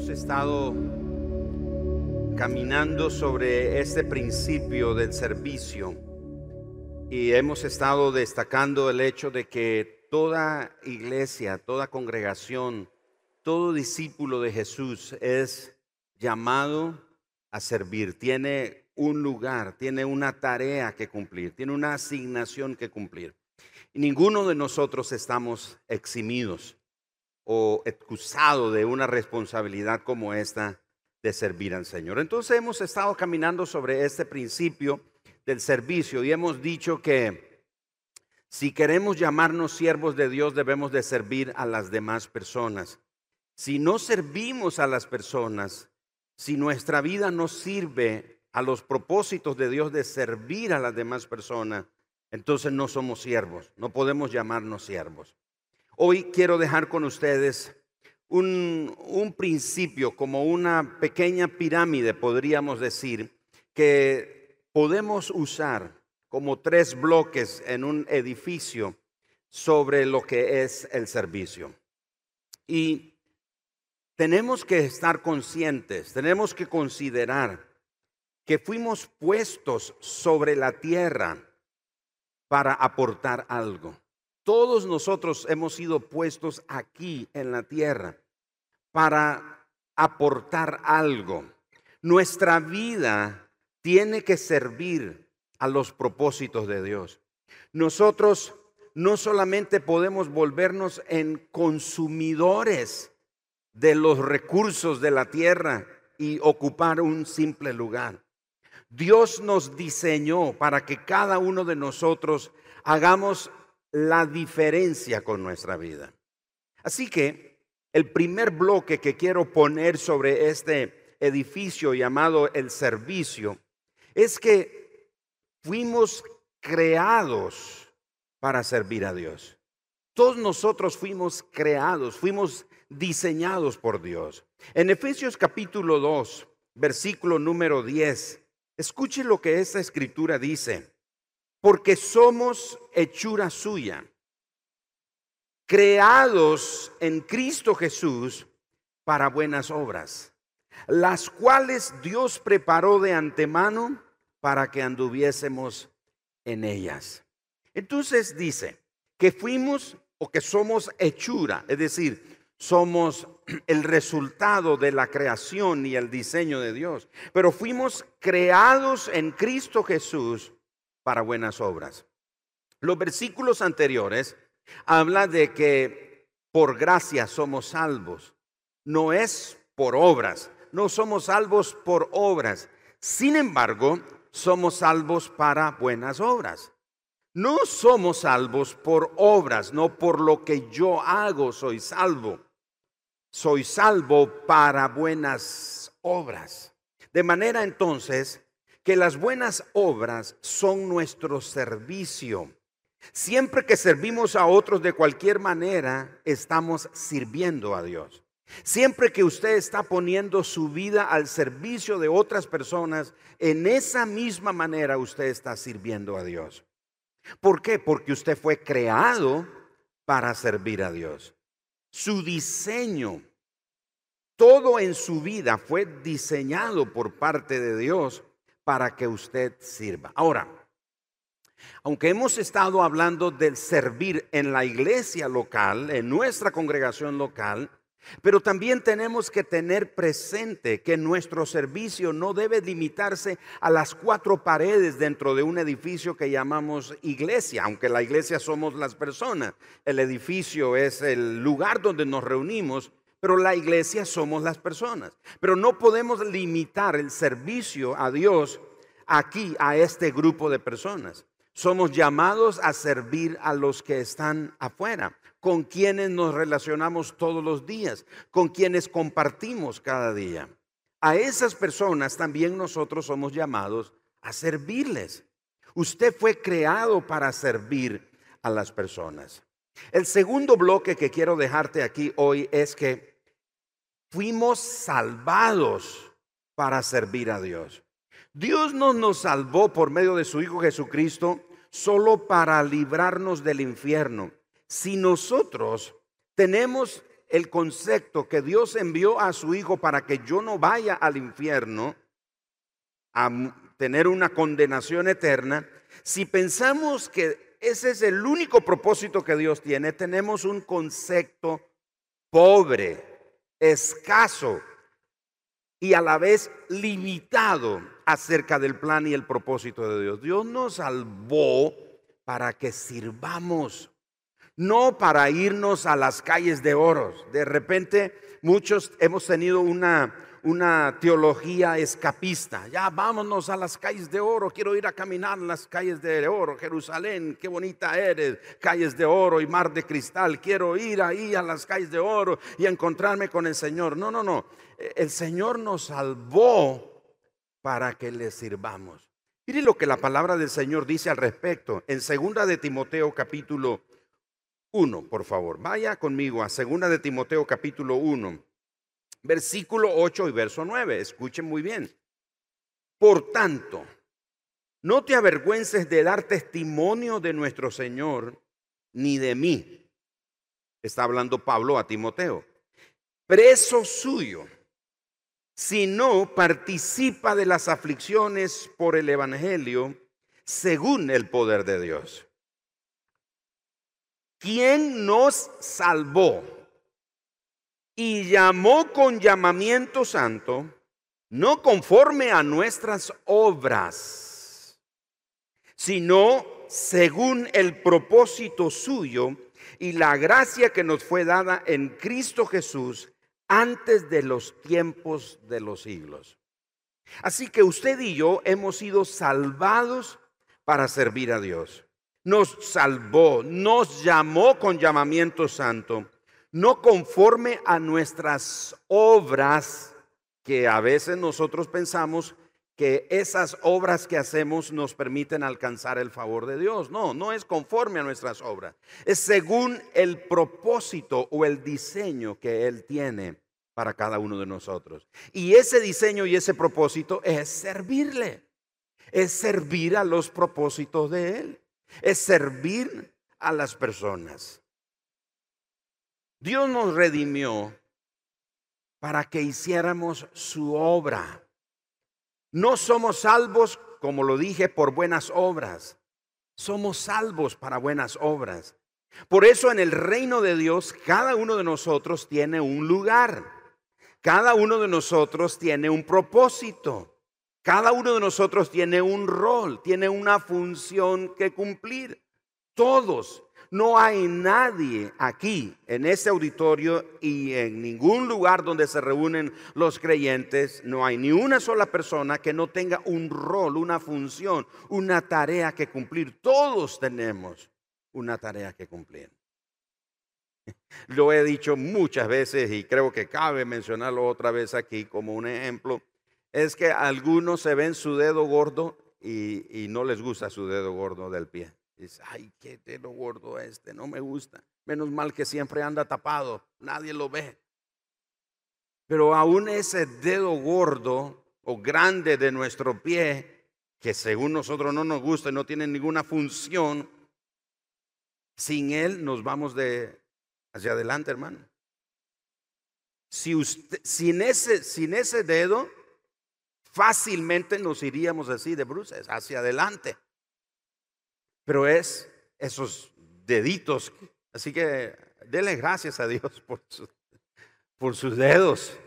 Hemos estado caminando sobre este principio del servicio y hemos estado destacando el hecho de que toda iglesia, toda congregación, todo discípulo de Jesús es llamado a servir, tiene un lugar, tiene una tarea que cumplir, tiene una asignación que cumplir. Y ninguno de nosotros estamos eximidos o excusados de una responsabilidad como esta de servir al Señor. Entonces hemos estado caminando sobre este principio del servicio y hemos dicho que si queremos llamarnos siervos de Dios debemos de servir a las demás personas. Si no servimos a las personas, si nuestra vida no sirve a los propósitos de Dios de servir a las demás personas, entonces no somos siervos, no podemos llamarnos siervos. Hoy quiero dejar con ustedes un, principio, como una pequeña pirámide, podríamos decir, que podemos usar como tres bloques en un edificio sobre lo que es el servicio. Y tenemos que estar conscientes, tenemos que considerar que fuimos puestos sobre la tierra para aportar algo. Todos nosotros hemos sido puestos aquí en la tierra para aportar algo. Nuestra vida tiene que servir a los propósitos de Dios. Nosotros no solamente podemos volvernos en consumidores de los recursos de la tierra y ocupar un simple lugar. Dios nos diseñó para que cada uno de nosotros hagamos la diferencia con nuestra vida. Así que el primer bloque que quiero poner sobre este edificio llamado el servicio es que fuimos creados para servir a Dios. Todos nosotros fuimos creados, fuimos diseñados por Dios. En Efesios capítulo 2, versículo número 10, escuche lo que esta escritura dice porque somos hechura suya, creados en Cristo Jesús para buenas obras, las cuales Dios preparó de antemano para que anduviésemos en ellas. Entonces dice que fuimos o que somos hechura, es decir, somos el resultado de la creación y el diseño de Dios, pero fuimos creados en Cristo Jesús para buenas obras. Los versículos anteriores hablan de que por gracia somos salvos. No es por obras, no somos salvos por obras. Sin embargo, somos salvos para buenas obras. No somos salvos por obras, no por lo que yo hago soy salvo. Soy salvo para buenas obras. De manera entonces que las buenas obras son nuestro servicio. Siempre que servimos a otros de cualquier manera, estamos sirviendo a Dios. Siempre que usted está poniendo su vida al servicio de otras personas, en esa misma manera usted está sirviendo a Dios. ¿Por qué? Porque usted fue creado para servir a Dios. Su diseño, todo en su vida fue diseñado por parte de Dios para que usted sirva. Ahora, aunque hemos estado hablando del servir en la iglesia local, en nuestra congregación local, pero también tenemos que tener presente que nuestro servicio no debe limitarse a las cuatro paredes dentro de un edificio que llamamos iglesia, aunque la iglesia somos las personas. El edificio es el lugar donde nos reunimos, pero la iglesia somos las personas. Pero no podemos limitar el servicio a Dios aquí, a este grupo de personas. Somos llamados a servir a los que están afuera, con quienes nos relacionamos todos los días, con quienes compartimos cada día. A esas personas también nosotros somos llamados a servirles. Usted fue creado para servir a las personas. El segundo bloque que quiero dejarte aquí hoy es que fuimos salvados para servir a Dios. Dios no nos salvó por medio de su Hijo Jesucristo solo para librarnos del infierno. Si nosotros tenemos el concepto que Dios envió a su Hijo para que yo no vaya al infierno a tener una condenación eterna, si pensamos que ese es el único propósito que Dios tiene, tenemos un concepto pobre, escaso y a la vez limitado acerca del plan y el propósito de Dios. Dios nos salvó para que sirvamos, no para irnos a las calles de oro. De repente muchos hemos tenido una una teología escapista. Ya vámonos a las calles de oro, quiero ir a caminar en las calles de oro, Jerusalén, qué bonita eres, calles de oro y mar de cristal, quiero ir ahí a las calles de oro y encontrarme con el Señor. No, no, no, el Señor nos salvó para que le sirvamos. Mire lo que la palabra del Señor dice al respecto en segunda de Timoteo capítulo 1, por favor. Vaya conmigo a segunda de Timoteo capítulo 1 versículo 8 y verso 9. Escuchen muy bien. Por tanto, no te avergüences de dar testimonio de nuestro Señor, ni de mí. Está hablando Pablo a Timoteo. Preso suyo, sino participa de las aflicciones por el Evangelio según el poder de Dios. ¿Quién nos salvó? Y llamó con llamamiento santo, no conforme a nuestras obras, sino según el propósito suyo y la gracia que nos fue dada en Cristo Jesús antes de los tiempos de los siglos. Así que usted y yo hemos sido salvados para servir a Dios. Nos salvó, nos llamó con llamamiento santo no conforme a nuestras obras, que a veces nosotros pensamos que esas obras que hacemos nos permiten alcanzar el favor de Dios. No, no es conforme a nuestras obras. Es según el propósito o el diseño que Él tiene para cada uno de nosotros. Y ese diseño y ese propósito es servirle. Es servir a los propósitos de Él. Es servir a las personas. Dios nos redimió para que hiciéramos su obra. No somos salvos, como lo dije, por buenas obras. Somos salvos para buenas obras. Por eso en el reino de Dios cada uno de nosotros tiene un lugar. Cada uno de nosotros tiene un propósito. Cada uno de nosotros tiene un rol, tiene una función que cumplir. Todos no hay nadie aquí en este auditorio y en ningún lugar donde se reúnen los creyentes, no hay ni una sola persona que no tenga un rol, una función, una tarea que cumplir. Todos tenemos una tarea que cumplir. Lo he dicho muchas veces y creo que cabe mencionarlo otra vez aquí como un ejemplo. Es que algunos se ven su dedo gordo y, y no les gusta su dedo gordo del pie. Dice, ay, qué dedo gordo este, no me gusta. Menos mal que siempre anda tapado, nadie lo ve. Pero aún ese dedo gordo o grande de nuestro pie, que según nosotros no nos gusta y no tiene ninguna función, sin él nos vamos de hacia adelante, hermano. Si usted, sin, ese, sin ese dedo, fácilmente nos iríamos así de bruces, hacia adelante pero es esos deditos. Así que denle gracias a Dios por, sus dedos,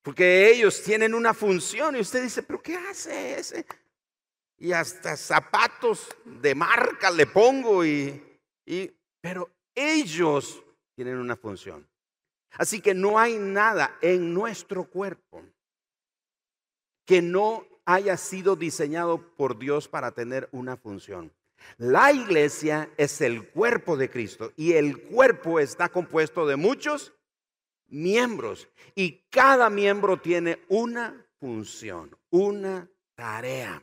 porque ellos tienen una función y usted dice, pero ¿qué hace ese? Y hasta zapatos de marca le pongo y pero ellos tienen una función. Así que no hay nada en nuestro cuerpo que no haya sido diseñado por Dios para tener una función. La iglesia es el cuerpo de Cristo y el cuerpo está compuesto de muchos miembros y cada miembro tiene una función, una tarea.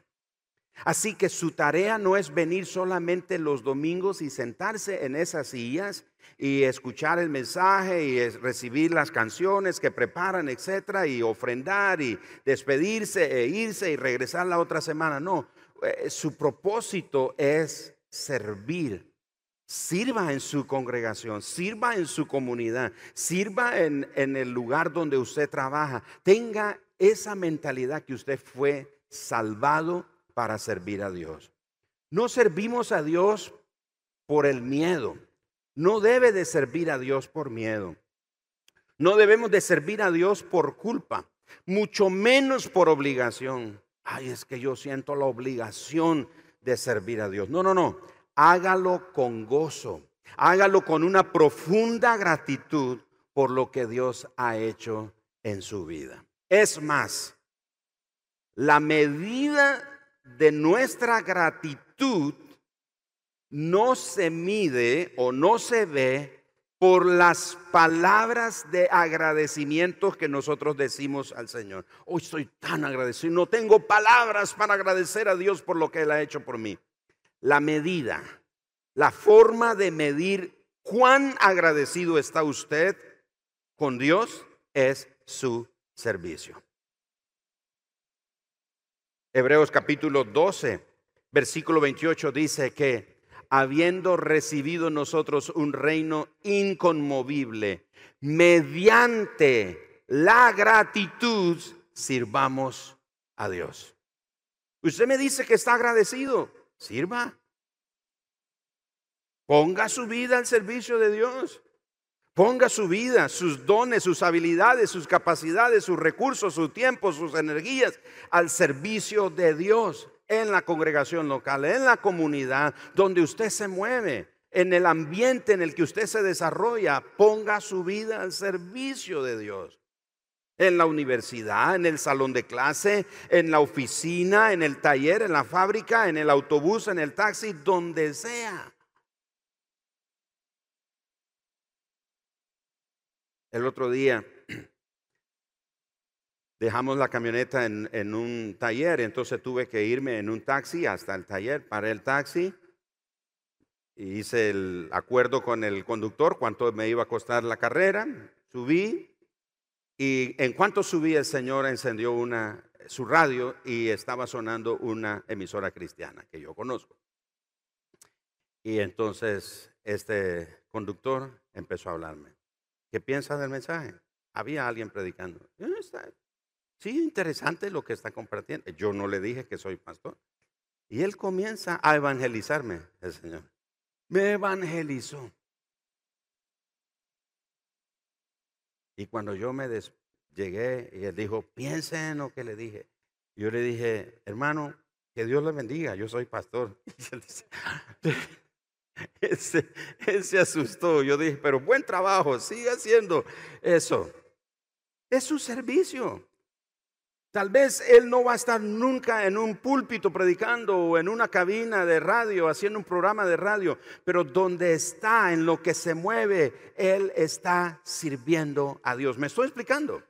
Así que su tarea no es venir solamente los domingos y sentarse en esas sillas y escuchar el mensaje y recibir las canciones que preparan, etcétera, y ofrendar y despedirse e irse y regresar la otra semana. No, su propósito es servir Sirva en su congregación, sirva en su comunidad, sirva en, en el lugar donde usted trabaja. Tenga esa mentalidad que usted fue salvado para servir a Dios. No servimos a Dios por el miedo. No debe de servir a Dios por miedo. No debemos de servir a Dios por culpa, mucho menos por obligación. Ay, es que yo siento la obligación de servir a Dios. No, no, no. Hágalo con gozo. Hágalo con una profunda gratitud por lo que Dios ha hecho en su vida. Es más, la medida de nuestra gratitud no se mide o no se ve por las palabras de agradecimiento que nosotros decimos al Señor. Hoy soy tan agradecido, no tengo palabras para agradecer a Dios por lo que Él ha hecho por mí. La medida, la forma de medir cuán agradecido está usted con Dios es su servicio. Hebreos capítulo 12, versículo 28 dice que habiendo recibido nosotros un reino inconmovible, mediante la gratitud sirvamos a Dios. Usted me dice que está agradecido, sirva. Ponga su vida al servicio de Dios. Ponga su vida, sus dones, sus habilidades, sus capacidades, sus recursos, su tiempo, sus energías al servicio de Dios en la congregación local, en la comunidad donde usted se mueve, en el ambiente en el que usted se desarrolla. Ponga su vida al servicio de Dios. En la universidad, en el salón de clase, en la oficina, en el taller, en la fábrica, en el autobús, en el taxi, donde sea. El otro día dejamos la camioneta en, un taller, entonces tuve que irme en un taxi hasta el taller, paré el taxi hice el acuerdo con el conductor cuánto me iba a costar la carrera, subí y en cuanto subí el señor encendió una, su radio y estaba sonando una emisora cristiana que yo conozco. Y entonces este conductor empezó a hablarme. ¿Qué piensas del mensaje? Había alguien predicando. Sí, interesante lo que está compartiendo. Yo no le dije que soy pastor. Y él comienza a evangelizarme, el Señor. Me evangelizó. Y cuando yo me llegué y él dijo, piensen en lo que le dije. Yo le dije, hermano, que Dios le bendiga, yo soy pastor. Él se, asustó. Yo dije, pero buen trabajo, sigue haciendo eso. Es su servicio. Tal vez él no va a estar nunca en un púlpito predicando o en una cabina de radio haciendo un programa de radio, pero donde está, en lo que se mueve, él está sirviendo a Dios. ¿Me estoy explicando?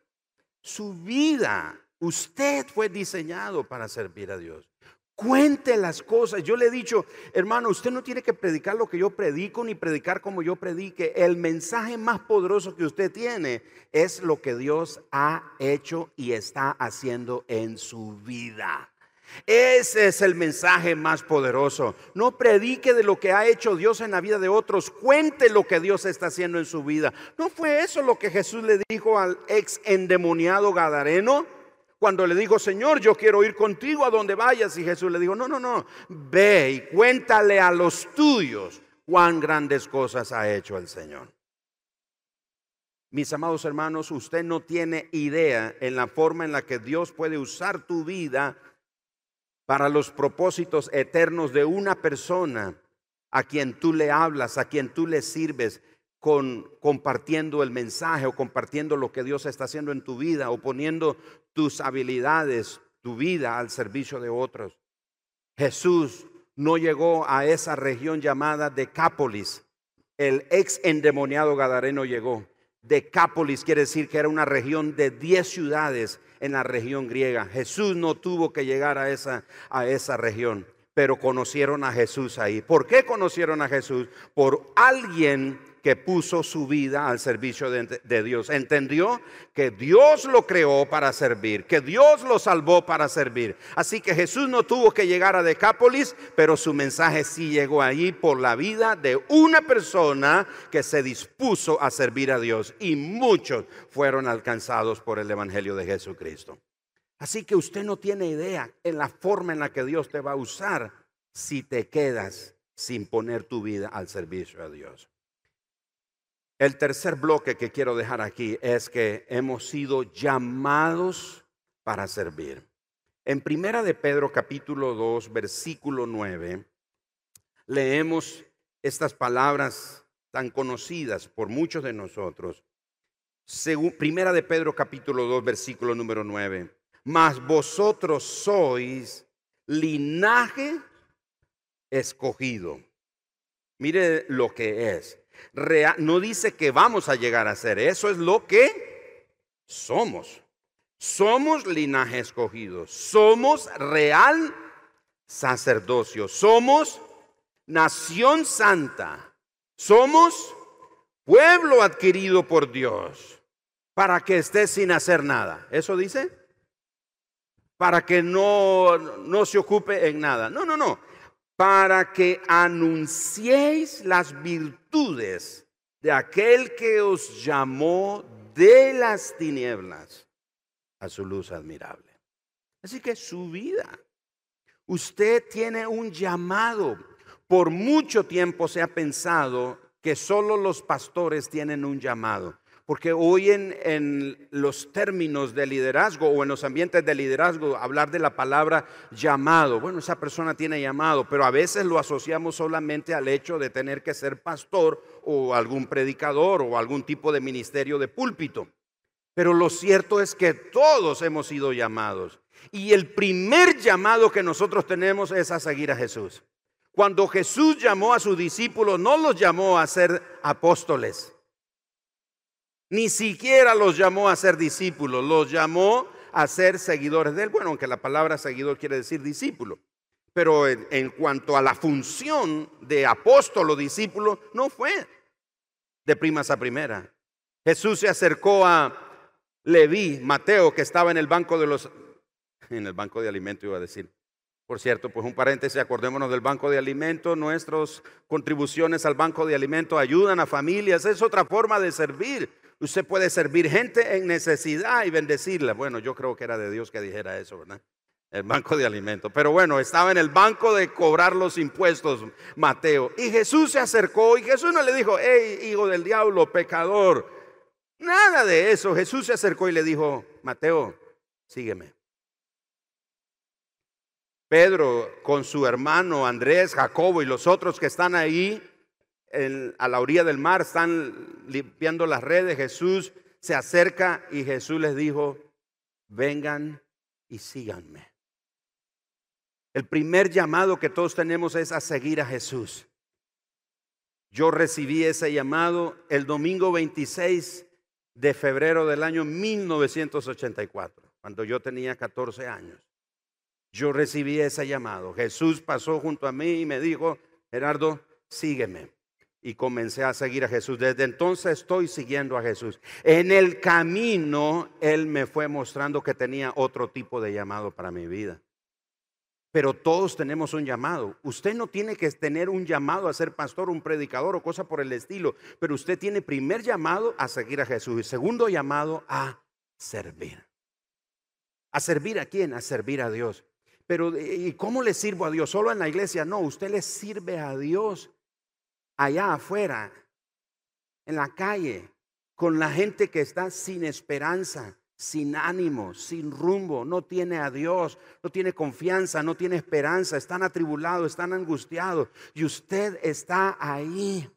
Su vida, usted fue diseñado para servir a Dios. Cuente las cosas. Yo le he dicho, hermano, usted no tiene que predicar lo que yo predico ni predicar como yo predique. El mensaje más poderoso que usted tiene es lo que Dios ha hecho y está haciendo en su vida. Ese es el mensaje más poderoso. No predique de lo que ha hecho Dios en la vida de otros. Cuente lo que Dios está haciendo en su vida. ¿No fue eso lo que Jesús le dijo al ex endemoniado Gadareno? Cuando le dijo, Señor, yo quiero ir contigo a donde vayas. Y Jesús le dijo, no, no, no, ve y cuéntale a los tuyos cuán grandes cosas ha hecho el Señor. Mis amados hermanos, usted no tiene idea en la forma en la que Dios puede usar tu vida para los propósitos eternos de una persona a quien tú le hablas, a quien tú le sirves, compartiendo el mensaje o compartiendo lo que Dios está haciendo en tu vida o poniendo tus habilidades, tu vida al servicio de otros. Jesús no llegó a esa región llamada Decápolis. El ex endemoniado Gadareno llegó. Decápolis quiere decir que era una región de 10 ciudades en la región griega. Jesús no tuvo que llegar a esa, a esa región, pero conocieron a Jesús ahí. ¿Por qué conocieron a Jesús? Por alguien que puso su vida al servicio de, Dios. Entendió que Dios lo creó para servir, que Dios lo salvó para servir. Así que Jesús no tuvo que llegar a Decápolis, pero su mensaje sí llegó allí por la vida de una persona que se dispuso a servir a Dios. Y muchos fueron alcanzados por el Evangelio de Jesucristo. Así que usted no tiene idea en la forma en la que Dios te va a usar si te quedas sin poner tu vida al servicio de Dios. El tercer bloque que quiero dejar aquí es que hemos sido llamados para servir. En Primera de Pedro capítulo 2, versículo 9, leemos estas palabras tan conocidas por muchos de nosotros. Según Primera de Pedro capítulo 2, versículo número 9. Mas vosotros sois linaje escogido. Mire lo que es no dice que vamos a llegar a ser, eso es lo que somos. Somos linaje escogido, somos real sacerdocio, somos nación santa, somos pueblo adquirido por Dios para que esté sin hacer nada. ¿Eso dice? Para que no, no se ocupe en nada. No, no, no para que anunciéis las virtudes de aquel que os llamó de las tinieblas a su luz admirable. Así que su vida, usted tiene un llamado. Por mucho tiempo se ha pensado que solo los pastores tienen un llamado. Porque hoy en, los términos de liderazgo o en los ambientes de liderazgo, hablar de la palabra llamado, bueno, esa persona tiene llamado, pero a veces lo asociamos solamente al hecho de tener que ser pastor o algún predicador o algún tipo de ministerio de púlpito. Pero lo cierto es que todos hemos sido llamados. Y el primer llamado que nosotros tenemos es a seguir a Jesús. Cuando Jesús llamó a sus discípulos, no los llamó a ser apóstoles. Ni siquiera los llamó a ser discípulos, los llamó a ser seguidores de él. Bueno, aunque la palabra seguidor quiere decir discípulo. Pero en, cuanto a la función de apóstol o discípulo, no fue de primas a primera. Jesús se acercó a Leví, Mateo, que estaba en el banco de los, en el banco de alimentos iba a decir. Por cierto, pues un paréntesis, acordémonos del banco de alimentos, nuestras contribuciones al banco de alimentos ayudan a familias, es otra forma de servir. Usted puede servir gente en necesidad y bendecirla. Bueno, yo creo que era de Dios que dijera eso, ¿verdad? El banco de alimentos. Pero bueno, estaba en el banco de cobrar los impuestos, Mateo. Y Jesús se acercó y Jesús no le dijo, hey, hijo del diablo, pecador. Nada de eso. Jesús se acercó y le dijo, Mateo, sígueme. Pedro con su hermano Andrés, Jacobo y los otros que están ahí a la orilla del mar, están limpiando las redes, Jesús se acerca y Jesús les dijo, vengan y síganme. El primer llamado que todos tenemos es a seguir a Jesús. Yo recibí ese llamado el domingo 26 de febrero del año 1984, cuando yo tenía 14 años. Yo recibí ese llamado. Jesús pasó junto a mí y me dijo, Gerardo, sígueme y comencé a seguir a Jesús. Desde entonces estoy siguiendo a Jesús. En el camino Él me fue mostrando que tenía otro tipo de llamado para mi vida. Pero todos tenemos un llamado. Usted no tiene que tener un llamado a ser pastor, un predicador o cosa por el estilo. Pero usted tiene primer llamado a seguir a Jesús y segundo llamado a servir. ¿A servir a quién? A servir a Dios. Pero ¿y cómo le sirvo a Dios? ¿Solo en la iglesia? No, usted le sirve a Dios allá afuera, en la calle, con la gente que está sin esperanza, sin ánimo, sin rumbo, no tiene a Dios, no tiene confianza, no tiene esperanza, están atribulados, están angustiados y usted está ahí.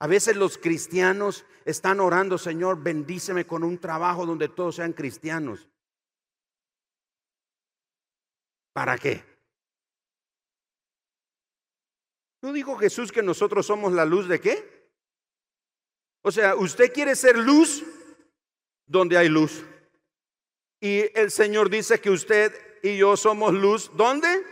A veces los cristianos están orando, Señor, bendíceme con un trabajo donde todos sean cristianos. ¿Para qué? ¿No dijo Jesús que nosotros somos la luz de qué? O sea, usted quiere ser luz donde hay luz. Y el Señor dice que usted y yo somos luz. ¿Dónde?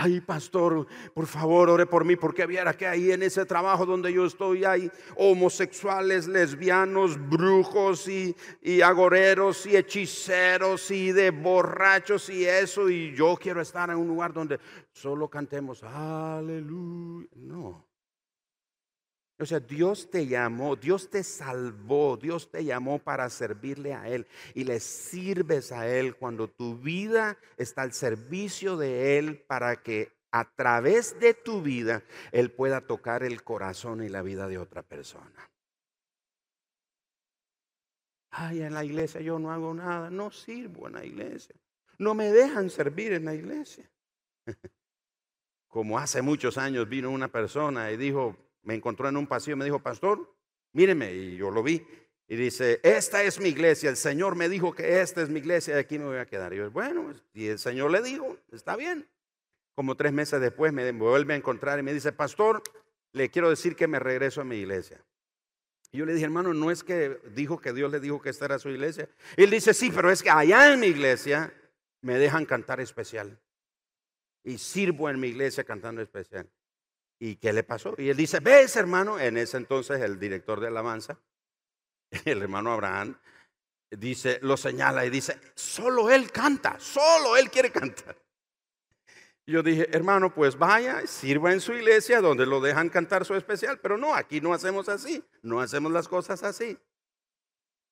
Ay, pastor, por favor, ore por mí, porque viera que ahí en ese trabajo donde yo estoy hay homosexuales, lesbianos, brujos y, y agoreros y hechiceros y de borrachos y eso. Y yo quiero estar en un lugar donde solo cantemos aleluya. No. O sea, Dios te llamó, Dios te salvó, Dios te llamó para servirle a Él y le sirves a Él cuando tu vida está al servicio de Él para que a través de tu vida Él pueda tocar el corazón y la vida de otra persona. Ay, en la iglesia yo no hago nada, no sirvo en la iglesia, no me dejan servir en la iglesia. Como hace muchos años vino una persona y dijo, me encontró en un pasillo y me dijo, pastor, míreme, y yo lo vi. Y dice, esta es mi iglesia, el Señor me dijo que esta es mi iglesia y aquí me voy a quedar. Y yo, bueno, y el Señor le dijo, está bien. Como tres meses después me vuelve a encontrar y me dice, pastor, le quiero decir que me regreso a mi iglesia. Y yo le dije, hermano, no es que dijo que Dios le dijo que esta era su iglesia. Él dice, sí, pero es que allá en mi iglesia me dejan cantar especial. Y sirvo en mi iglesia cantando especial. ¿Y qué le pasó? Y él dice, ves hermano, en ese entonces el director de alabanza, el hermano Abraham, dice, lo señala y dice, solo él canta, solo él quiere cantar. Yo dije, hermano, pues vaya, sirva en su iglesia donde lo dejan cantar su especial, pero no, aquí no hacemos así, no hacemos las cosas así.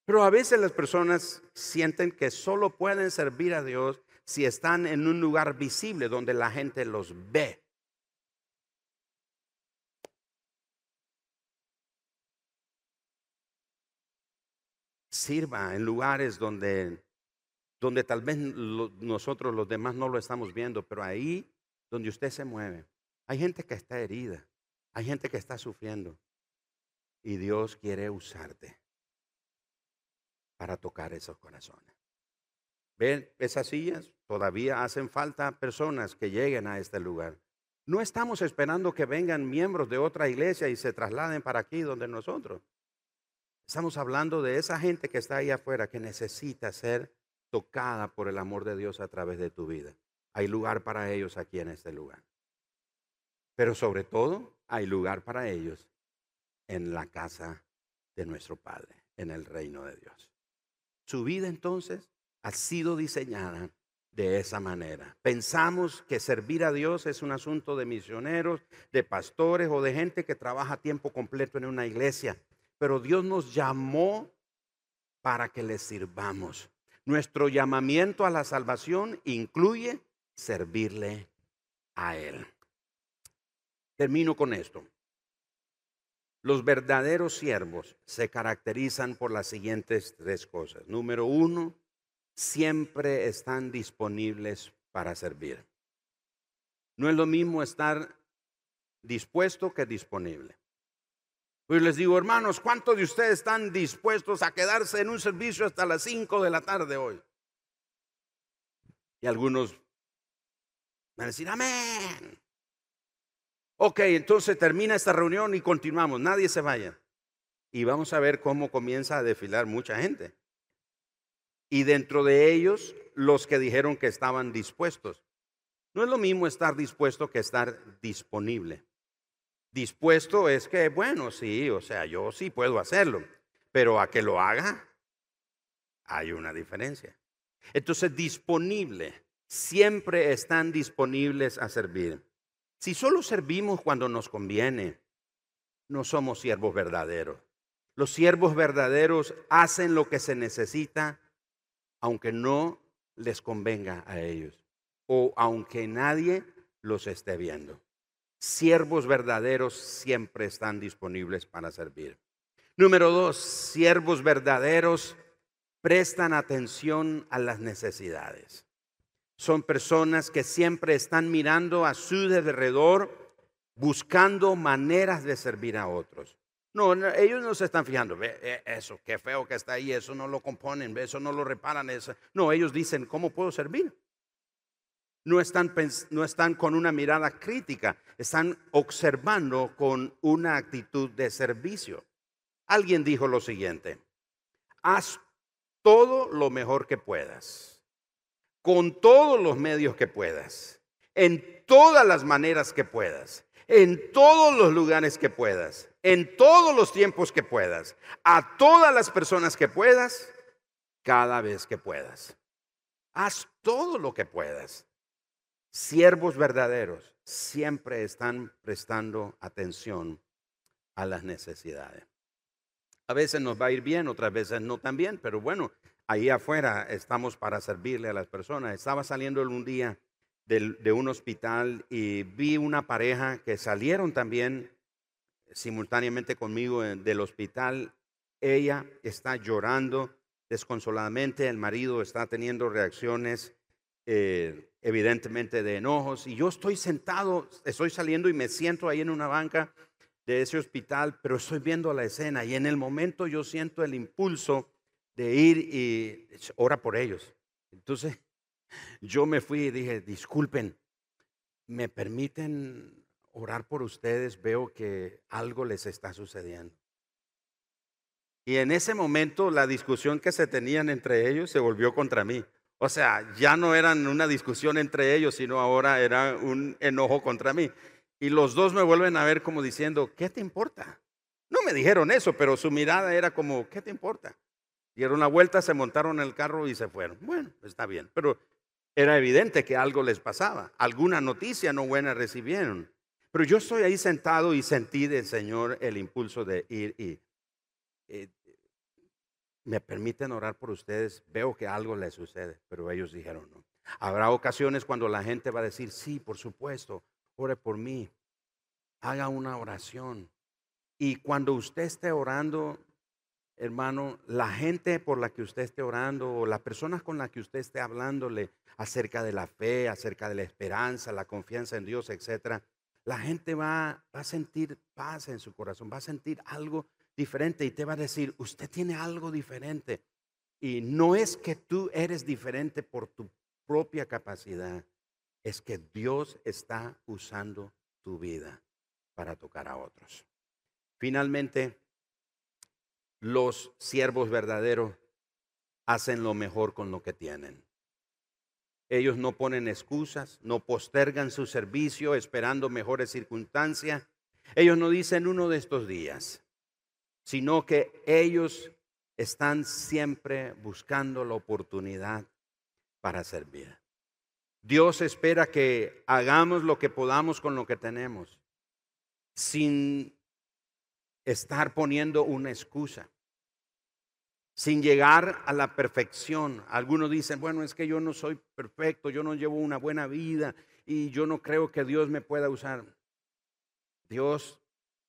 Pero a veces las personas sienten que solo pueden servir a Dios si están en un lugar visible donde la gente los ve. Sirva en lugares donde, donde tal vez nosotros los demás no lo estamos viendo, pero ahí donde usted se mueve, hay gente que está herida, hay gente que está sufriendo y Dios quiere usarte para tocar esos corazones. ¿Ven esas sillas? Todavía hacen falta personas que lleguen a este lugar. No estamos esperando que vengan miembros de otra iglesia y se trasladen para aquí donde nosotros. Estamos hablando de esa gente que está ahí afuera que necesita ser tocada por el amor de Dios a través de tu vida. Hay lugar para ellos aquí en este lugar. Pero sobre todo hay lugar para ellos en la casa de nuestro Padre, en el reino de Dios. Su vida entonces ha sido diseñada de esa manera. Pensamos que servir a Dios es un asunto de misioneros, de pastores o de gente que trabaja a tiempo completo en una iglesia pero Dios nos llamó para que le sirvamos. Nuestro llamamiento a la salvación incluye servirle a Él. Termino con esto. Los verdaderos siervos se caracterizan por las siguientes tres cosas. Número uno, siempre están disponibles para servir. No es lo mismo estar dispuesto que disponible. Pues les digo, hermanos, ¿cuántos de ustedes están dispuestos a quedarse en un servicio hasta las 5 de la tarde hoy? Y algunos van a decir, amén. Ok, entonces termina esta reunión y continuamos, nadie se vaya. Y vamos a ver cómo comienza a desfilar mucha gente. Y dentro de ellos, los que dijeron que estaban dispuestos. No es lo mismo estar dispuesto que estar disponible. Dispuesto es que, bueno, sí, o sea, yo sí puedo hacerlo, pero a que lo haga, hay una diferencia. Entonces, disponible, siempre están disponibles a servir. Si solo servimos cuando nos conviene, no somos siervos verdaderos. Los siervos verdaderos hacen lo que se necesita, aunque no les convenga a ellos o aunque nadie los esté viendo siervos verdaderos siempre están disponibles para servir. Número dos, siervos verdaderos prestan atención a las necesidades. Son personas que siempre están mirando a su alrededor, buscando maneras de servir a otros. No, ellos no se están fijando, ve eh, eso, qué feo que está ahí, eso no lo componen, eso no lo reparan. Eso. No, ellos dicen, ¿cómo puedo servir? No están, no están con una mirada crítica, están observando con una actitud de servicio. Alguien dijo lo siguiente, haz todo lo mejor que puedas, con todos los medios que puedas, en todas las maneras que puedas, en todos los lugares que puedas, en todos los tiempos que puedas, a todas las personas que puedas, cada vez que puedas. Haz todo lo que puedas. Siervos verdaderos siempre están prestando atención a las necesidades. A veces nos va a ir bien, otras veces no tan bien, pero bueno, ahí afuera estamos para servirle a las personas. Estaba saliendo un día de, un hospital y vi una pareja que salieron también simultáneamente conmigo del hospital. Ella está llorando desconsoladamente, el marido está teniendo reacciones eh, evidentemente de enojos y yo estoy sentado, estoy saliendo y me siento ahí en una banca de ese hospital, pero estoy viendo la escena y en el momento yo siento el impulso de ir y ora por ellos. Entonces yo me fui y dije, disculpen, ¿me permiten orar por ustedes? Veo que algo les está sucediendo. Y en ese momento la discusión que se tenían entre ellos se volvió contra mí. O sea, ya no eran una discusión entre ellos, sino ahora era un enojo contra mí. Y los dos me vuelven a ver como diciendo, ¿qué te importa? No me dijeron eso, pero su mirada era como, ¿qué te importa? Dieron la vuelta, se montaron en el carro y se fueron. Bueno, está bien, pero era evidente que algo les pasaba. Alguna noticia no buena recibieron. Pero yo estoy ahí sentado y sentí del Señor el impulso de ir y eh, me permiten orar por ustedes. Veo que algo les sucede, pero ellos dijeron no. Habrá ocasiones cuando la gente va a decir, sí, por supuesto, ore por mí. Haga una oración. Y cuando usted esté orando, hermano, la gente por la que usted esté orando o las personas con las que usted esté hablándole acerca de la fe, acerca de la esperanza, la confianza en Dios, etcétera, la gente va, a sentir paz en su corazón, va a sentir algo diferente y te va a decir, usted tiene algo diferente. Y no es que tú eres diferente por tu propia capacidad, es que Dios está usando tu vida para tocar a otros. Finalmente, los siervos verdaderos hacen lo mejor con lo que tienen. Ellos no ponen excusas, no postergan su servicio esperando mejores circunstancias. Ellos no dicen uno de estos días, sino que ellos están siempre buscando la oportunidad para servir. Dios espera que hagamos lo que podamos con lo que tenemos, sin estar poniendo una excusa sin llegar a la perfección. Algunos dicen, bueno, es que yo no soy perfecto, yo no llevo una buena vida y yo no creo que Dios me pueda usar. Dios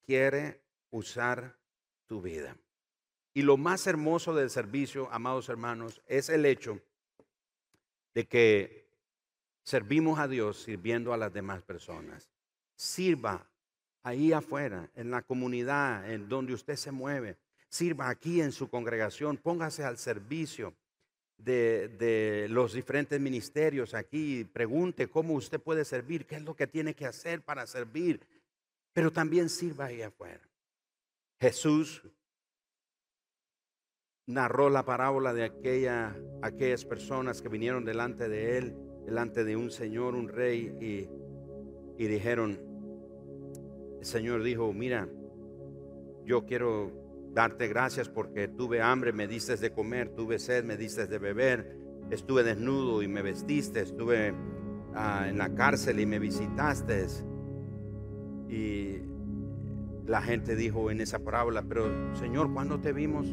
quiere usar tu vida. Y lo más hermoso del servicio, amados hermanos, es el hecho de que servimos a Dios sirviendo a las demás personas. Sirva ahí afuera, en la comunidad, en donde usted se mueve sirva aquí en su congregación, póngase al servicio de, los diferentes ministerios aquí, pregunte cómo usted puede servir, qué es lo que tiene que hacer para servir, pero también sirva ahí afuera. Jesús narró la parábola de aquella, aquellas personas que vinieron delante de él, delante de un señor, un rey, y, y dijeron, el Señor dijo, mira, yo quiero darte gracias porque tuve hambre, me diste de comer, tuve sed, me diste de beber, estuve desnudo y me vestiste, estuve ah, en la cárcel y me visitaste. Y la gente dijo en esa parábola, pero Señor, ¿cuándo te vimos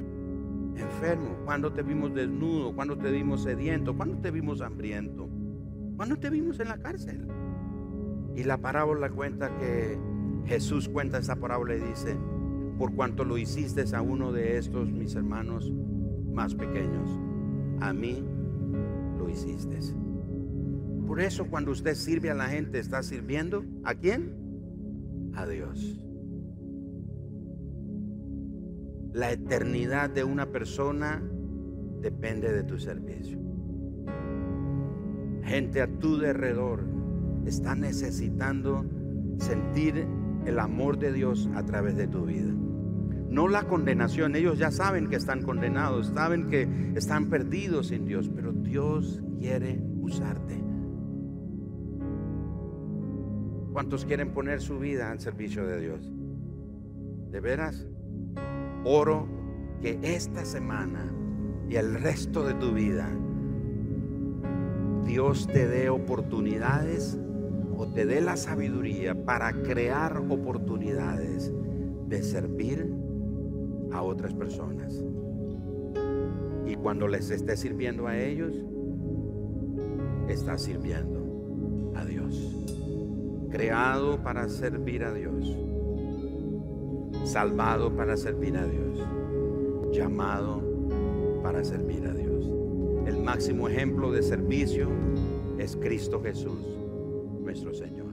enfermo? ¿Cuándo te vimos desnudo? ¿Cuándo te vimos sediento? ¿Cuándo te vimos hambriento? ¿Cuándo te vimos en la cárcel? Y la parábola cuenta que Jesús cuenta esa parábola y dice, por cuanto lo hiciste a uno de estos mis hermanos más pequeños, a mí lo hiciste. Por eso cuando usted sirve a la gente, está sirviendo a quién? A Dios. La eternidad de una persona depende de tu servicio. Gente a tu derredor está necesitando sentir el amor de Dios a través de tu vida no la condenación. Ellos ya saben que están condenados, saben que están perdidos en Dios, pero Dios quiere usarte. ¿Cuántos quieren poner su vida al servicio de Dios? ¿De veras? Oro que esta semana y el resto de tu vida Dios te dé oportunidades o te dé la sabiduría para crear oportunidades de servir a otras personas. Y cuando les esté sirviendo a ellos, estás sirviendo a Dios. Creado para servir a Dios. Salvado para servir a Dios. Llamado para servir a Dios. El máximo ejemplo de servicio es Cristo Jesús, nuestro Señor.